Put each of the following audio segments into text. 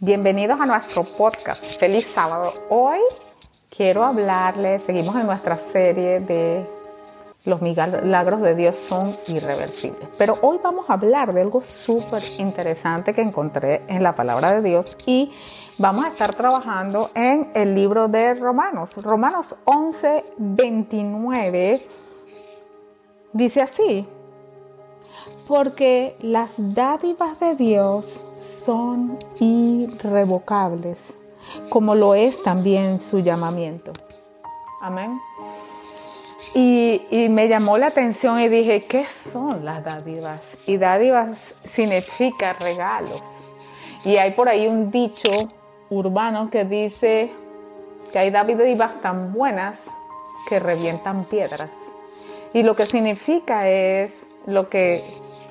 Bienvenidos a nuestro podcast. Feliz sábado. Hoy quiero hablarles, seguimos en nuestra serie de los milagros de Dios son irreversibles. Pero hoy vamos a hablar de algo súper interesante que encontré en la palabra de Dios y vamos a estar trabajando en el libro de Romanos. Romanos 11, 29 dice así, porque las dádivas de Dios son irrevocables, como lo es también su llamamiento. Amén. Y, y, me llamó la atención y dije, ¿qué son las dádivas? Y dádivas significa regalos. Y hay por ahí un dicho urbano que dice que hay dádivas tan buenas que revientan piedras. Y lo que significa es lo que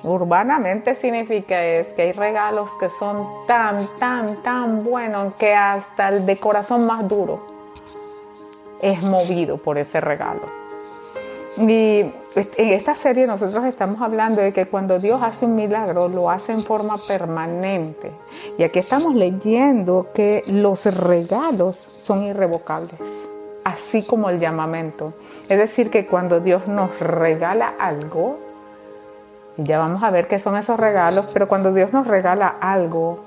urbanamente significa es que hay regalos que son tan, tan, tan buenos que hasta el de corazón más duro es movido por ese regalo. Y en esta serie nosotros estamos hablando de que cuando Dios hace un milagro lo hace en forma permanente. Y aquí estamos leyendo que los regalos son irrevocables, así como el llamamiento. Es decir, que cuando Dios nos regala algo, ya vamos a ver qué son esos regalos, pero cuando Dios nos regala algo,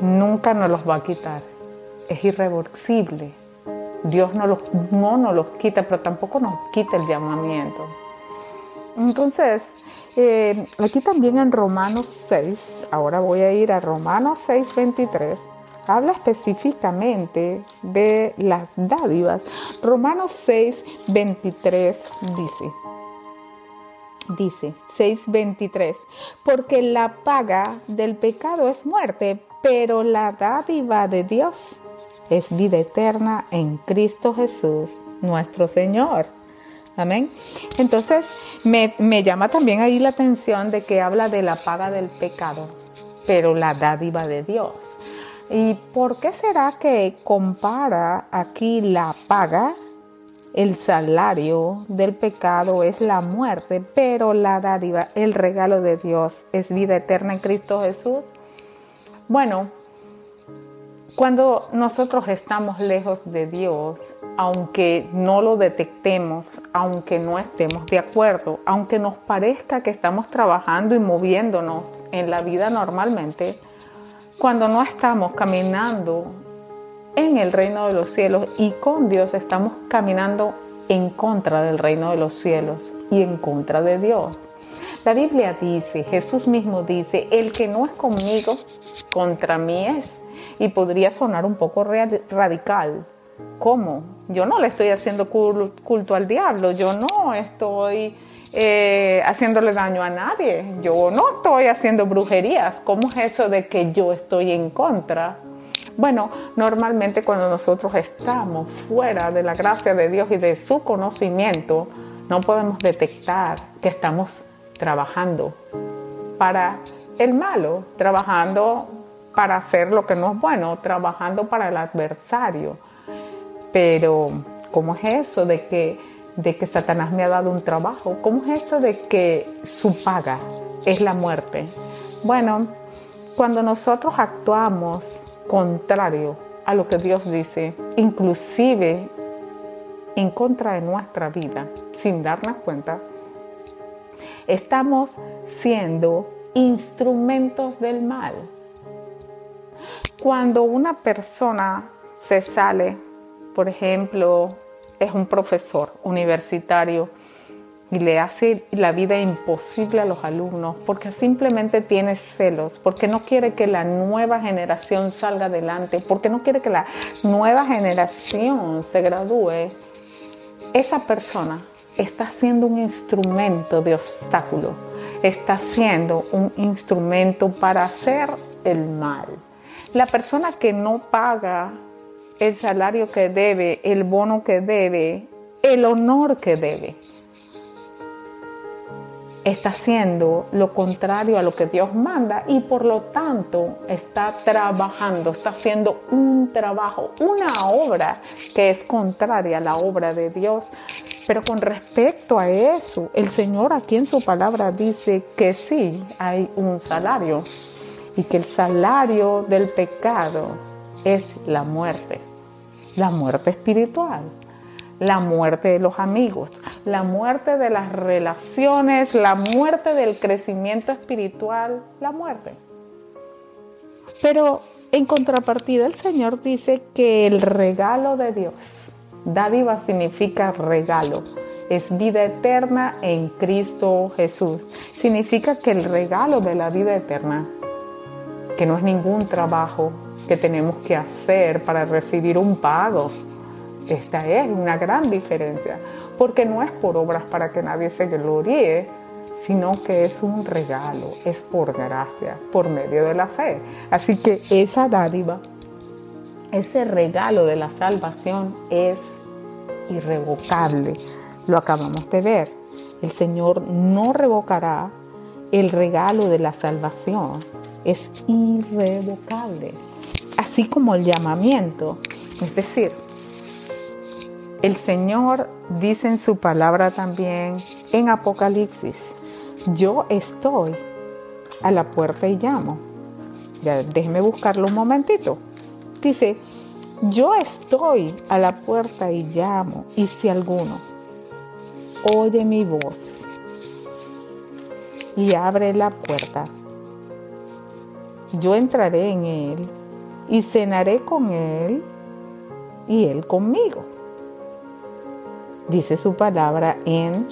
nunca nos los va a quitar. Es irreversible. Dios no, los, no nos los quita, pero tampoco nos quita el llamamiento. Entonces, eh, aquí también en Romanos 6, ahora voy a ir a Romanos 6, 23, habla específicamente de las dádivas. Romanos 6, 23 dice, dice 6:23, porque la paga del pecado es muerte, pero la dádiva de Dios es vida eterna en Cristo Jesús, nuestro Señor. Amén. Entonces me, me llama también ahí la atención de que habla de la paga del pecado, pero la dádiva de Dios. ¿Y por qué será que compara aquí la paga el salario del pecado es la muerte, pero la dádiva, el regalo de Dios es vida eterna en Cristo Jesús. Bueno, cuando nosotros estamos lejos de Dios, aunque no lo detectemos, aunque no estemos de acuerdo, aunque nos parezca que estamos trabajando y moviéndonos en la vida normalmente, cuando no estamos caminando en el reino de los cielos y con Dios estamos caminando en contra del reino de los cielos y en contra de Dios. La Biblia dice, Jesús mismo dice, el que no es conmigo, contra mí es. Y podría sonar un poco radical. ¿Cómo? Yo no le estoy haciendo culto al diablo, yo no estoy eh, haciéndole daño a nadie, yo no estoy haciendo brujerías. ¿Cómo es eso de que yo estoy en contra? Bueno, normalmente cuando nosotros estamos fuera de la gracia de Dios y de su conocimiento, no podemos detectar que estamos trabajando para el malo, trabajando para hacer lo que no es bueno, trabajando para el adversario. Pero, ¿cómo es eso de que, de que Satanás me ha dado un trabajo? ¿Cómo es eso de que su paga es la muerte? Bueno, cuando nosotros actuamos contrario a lo que Dios dice, inclusive en contra de nuestra vida, sin darnos cuenta, estamos siendo instrumentos del mal. Cuando una persona se sale, por ejemplo, es un profesor universitario y le hace la vida imposible a los alumnos porque simplemente tiene celos, porque no quiere que la nueva generación salga adelante, porque no quiere que la nueva generación se gradúe, esa persona está siendo un instrumento de obstáculo, está siendo un instrumento para hacer el mal. La persona que no paga el salario que debe, el bono que debe, el honor que debe, está haciendo lo contrario a lo que Dios manda y por lo tanto está trabajando, está haciendo un trabajo, una obra que es contraria a la obra de Dios. Pero con respecto a eso, el Señor aquí en su palabra dice que sí hay un salario y que el salario del pecado es la muerte, la muerte espiritual, la muerte de los amigos, la muerte de las relaciones, la muerte del crecimiento espiritual, la muerte. Pero en contrapartida el Señor dice que el regalo de Dios, dádiva significa regalo, es vida eterna en Cristo Jesús. Significa que el regalo de la vida eterna, que no es ningún trabajo que tenemos que hacer para recibir un pago, esta es una gran diferencia, porque no es por obras para que nadie se gloríe, sino que es un regalo, es por gracia, por medio de la fe. Así que esa dádiva, ese regalo de la salvación es irrevocable. Lo acabamos de ver. El Señor no revocará el regalo de la salvación. Es irrevocable. Así como el llamamiento. Es decir, el Señor dice en su palabra también en Apocalipsis, yo estoy a la puerta y llamo. Ya, déjeme buscarlo un momentito. Dice, yo estoy a la puerta y llamo, y si alguno oye mi voz y abre la puerta, yo entraré en él y cenaré con él y él conmigo. Dice su palabra en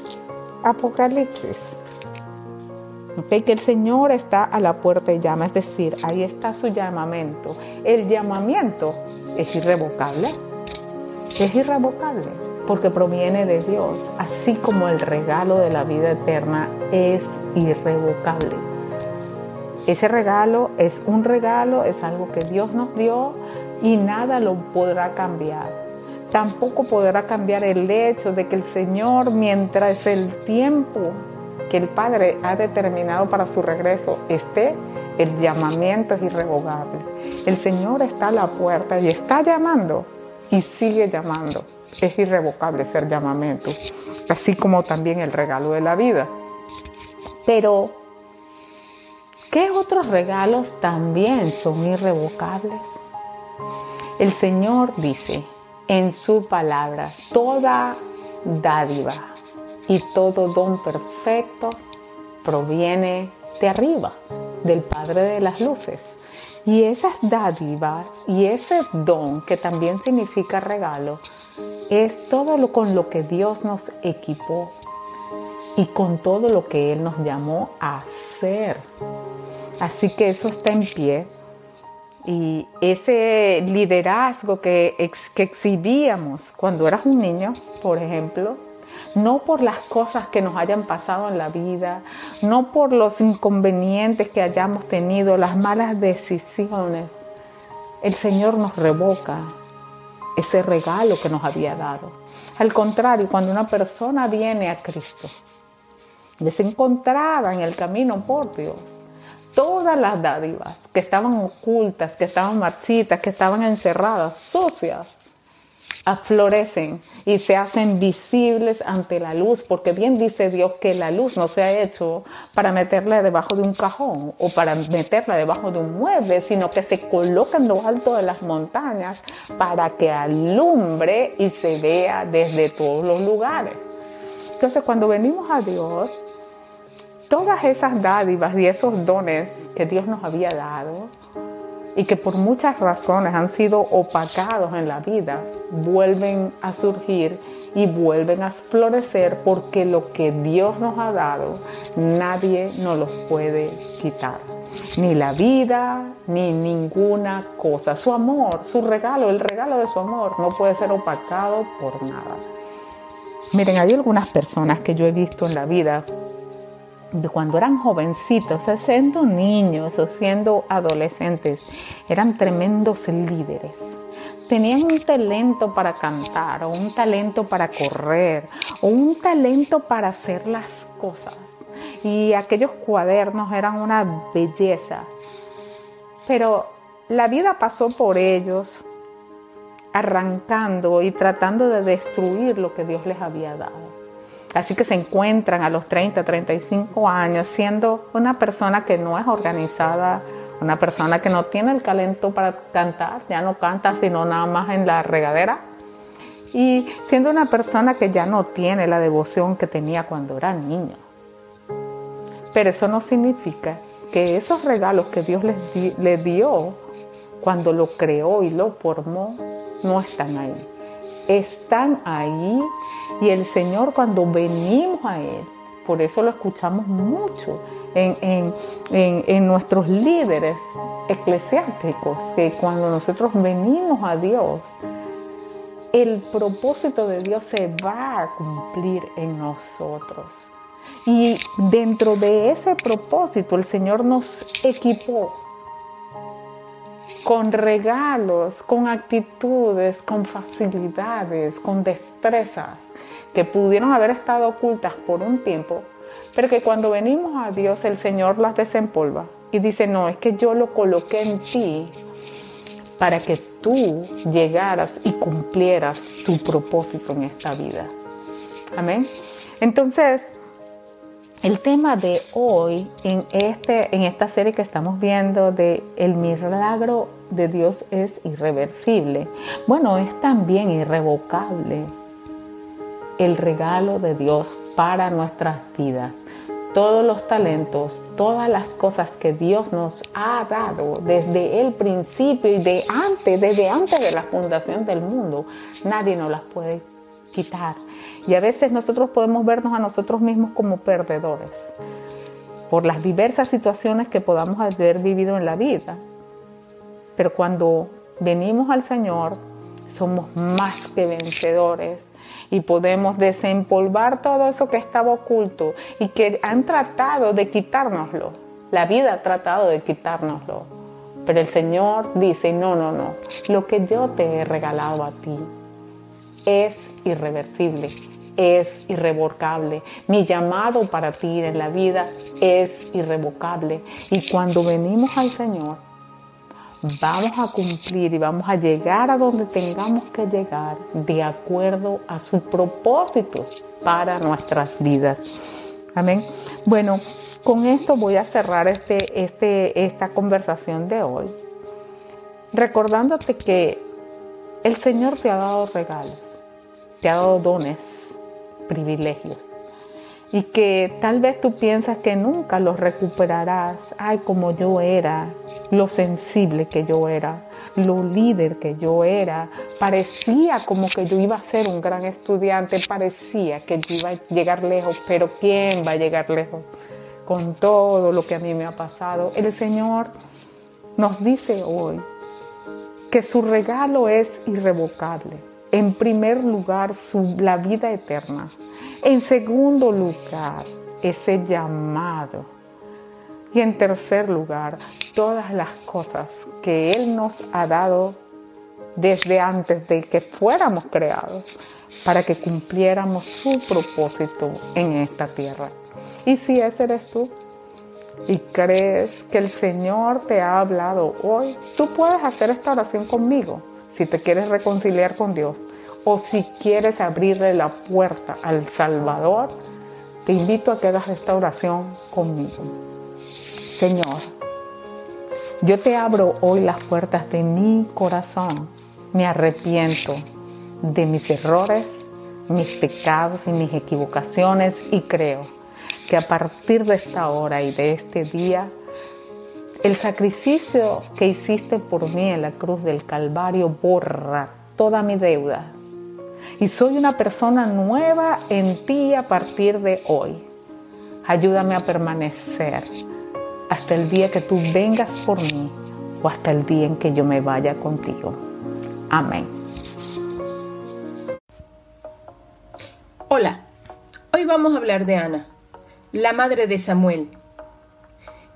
Apocalipsis que el Señor está a la puerta y llama, es decir, ahí está su llamamiento. El llamamiento es irrevocable, es irrevocable porque proviene de Dios, así como el regalo de la vida eterna es irrevocable. Ese regalo es un regalo, es algo que Dios nos dio y nada lo podrá cambiar. Tampoco podrá cambiar el hecho de que el Señor, mientras el tiempo que el Padre ha determinado para su regreso esté, el llamamiento es irrevocable. El Señor está a la puerta y está llamando y sigue llamando. Es irrevocable ser llamamiento, así como también el regalo de la vida. Pero, ¿qué otros regalos también son irrevocables? El Señor dice en su palabra, toda dádiva y todo don perfecto proviene de arriba, del Padre de las Luces. Y esas dádivas y ese don, que también significa regalo, es todo lo con lo que Dios nos equipó y con todo lo que Él nos llamó a hacer. Así que eso está en pie. Y ese liderazgo que, exhibíamos cuando eras un niño, por ejemplo, no por las cosas que nos hayan pasado en la vida, no por los inconvenientes que hayamos tenido, las malas decisiones. El Señor nos revoca ese regalo que nos había dado. Al contrario, cuando una persona viene a Cristo, desencontrada en el camino por Dios, todas las dádivas que estaban ocultas, que estaban marchitas, que estaban encerradas, sucias, florecen y se hacen visibles ante la luz, porque bien dice Dios que la luz no se ha hecho para meterla debajo de un cajón o para meterla debajo de un mueble, sino que se coloca en lo alto de las montañas para que alumbre y se vea desde todos los lugares. Entonces cuando venimos a Dios, todas esas dádivas y esos dones que Dios nos había dado, y que por muchas razones han sido opacados en la vida, vuelven a surgir y vuelven a florecer porque lo que Dios nos ha dado, nadie nos los puede quitar. Ni la vida, ni ninguna cosa. Su amor, su regalo, el regalo de su amor no puede ser opacado por nada. Miren, hay algunas personas que yo he visto en la vida cuando eran jovencitos, siendo niños o siendo adolescentes, eran tremendos líderes. Tenían un talento para cantar, o un talento para correr, o un talento para hacer las cosas. Y aquellos cuadernos eran una belleza. Pero la vida pasó por ellos, arrancando y tratando de destruir lo que Dios les había dado. Así que se encuentran a los 30, 35 años siendo una persona que no es organizada Una persona que no tiene el talento para cantar, ya no canta sino nada más en la regadera. Y siendo una persona que ya no tiene la devoción que tenía cuando era niño. Pero eso no significa que esos regalos que Dios les, dio cuando lo creó y lo formó no están ahí. Están ahí y el Señor cuando venimos a Él, por eso lo escuchamos mucho en, en nuestros líderes eclesiásticos, que cuando nosotros venimos a Dios, el propósito de Dios se va a cumplir en nosotros. Y dentro de ese propósito el Señor nos equipó con regalos, con actitudes, con facilidades, con destrezas que pudieron haber estado ocultas por un tiempo, pero que cuando venimos a Dios el Señor las desempolva y dice, no, es que yo lo coloqué en ti para que tú llegaras y cumplieras tu propósito en esta vida. Amén. Entonces, el tema de hoy en, este, en esta serie que estamos viendo de el milagro de Dios es irreversible. Bueno, es también irrevocable el regalo de Dios para nuestras vidas. Todos los talentos, todas las cosas que Dios nos ha dado desde el principio y de antes, desde antes de la fundación del mundo, nadie nos las puede quitar. Y a veces nosotros podemos vernos a nosotros mismos como perdedores por las diversas situaciones que podamos haber vivido en la vida. Pero cuando venimos al Señor, somos más que vencedores y podemos desempolvar todo eso que estaba oculto y que han tratado de quitárnoslo. La vida ha tratado de quitárnoslo. Pero el Señor dice, no, no, no, lo que yo te he regalado a ti es irreversible, es irrevocable. Mi llamado para ti en la vida es irrevocable. Y cuando venimos al Señor, vamos a cumplir y vamos a llegar a donde tengamos que llegar de acuerdo a su propósito para nuestras vidas. Amén. Bueno, con esto voy a cerrar este, este, esta conversación de hoy, recordándote que el Señor te ha dado regalos te ha dado dones, privilegios. Y que tal vez tú piensas que nunca los recuperarás. Ay, como yo era, lo sensible que yo era, lo líder que yo era. Parecía como que yo iba a ser un gran estudiante, parecía que yo iba a llegar lejos, pero ¿quién va a llegar lejos? Con todo lo que a mí me ha pasado. El Señor nos dice hoy que su regalo es irrevocable en primer lugar, su, la vida eterna. En segundo lugar, ese llamado. Y en tercer lugar, todas las cosas que Él nos ha dado desde antes de que fuéramos creados para que cumpliéramos su propósito en esta tierra. Y si ese eres tú y crees que el Señor te ha hablado hoy, tú puedes hacer esta oración conmigo si te quieres reconciliar con Dios o si quieres abrirle la puerta al Salvador, te invito a que hagas esta oración conmigo. Señor, yo te abro hoy las puertas de mi corazón. Me arrepiento de mis errores, mis pecados y mis equivocaciones y creo que a partir de esta hora y de este día el sacrificio que hiciste por mí en la cruz del Calvario borra toda mi deuda. Y soy una persona nueva en ti a partir de hoy. Ayúdame a permanecer hasta el día que tú vengas por mí o hasta el día en que yo me vaya contigo. Amén. Hola, hoy vamos a hablar de Ana, la madre de Samuel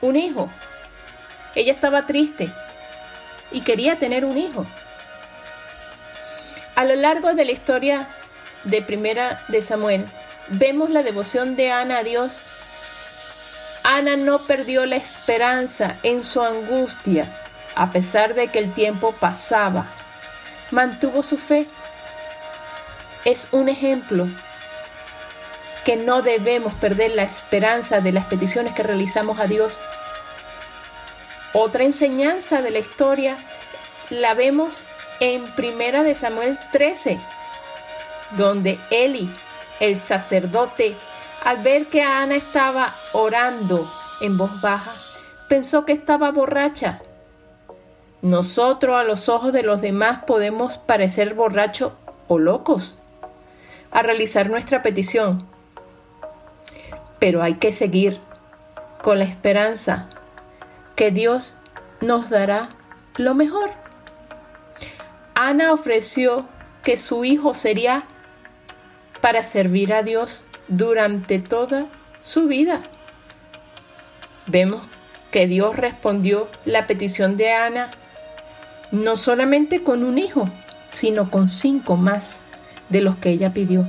un hijo. Ella estaba triste y quería tener un hijo. A lo largo de la historia de Primera de Samuel, vemos la devoción de Ana a Dios. Ana no perdió la esperanza en su angustia, a pesar de que el tiempo pasaba. Mantuvo su fe. Es un ejemplo que no debemos perder la esperanza de las peticiones que realizamos a Dios. Otra enseñanza de la historia la vemos en Primera de Samuel 13, donde Eli, el sacerdote, al ver que Ana estaba orando en voz baja, pensó que estaba borracha. Nosotros a los ojos de los demás podemos parecer borrachos o locos a realizar nuestra petición, pero hay que seguir con la esperanza que Dios nos dará lo mejor. Ana ofreció que su hijo sería para servir a Dios durante toda su vida. Vemos que Dios respondió la petición de Ana no solamente con un hijo, sino con cinco más de los que ella pidió.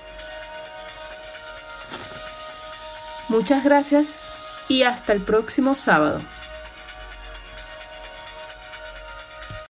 Muchas gracias y hasta el próximo sábado.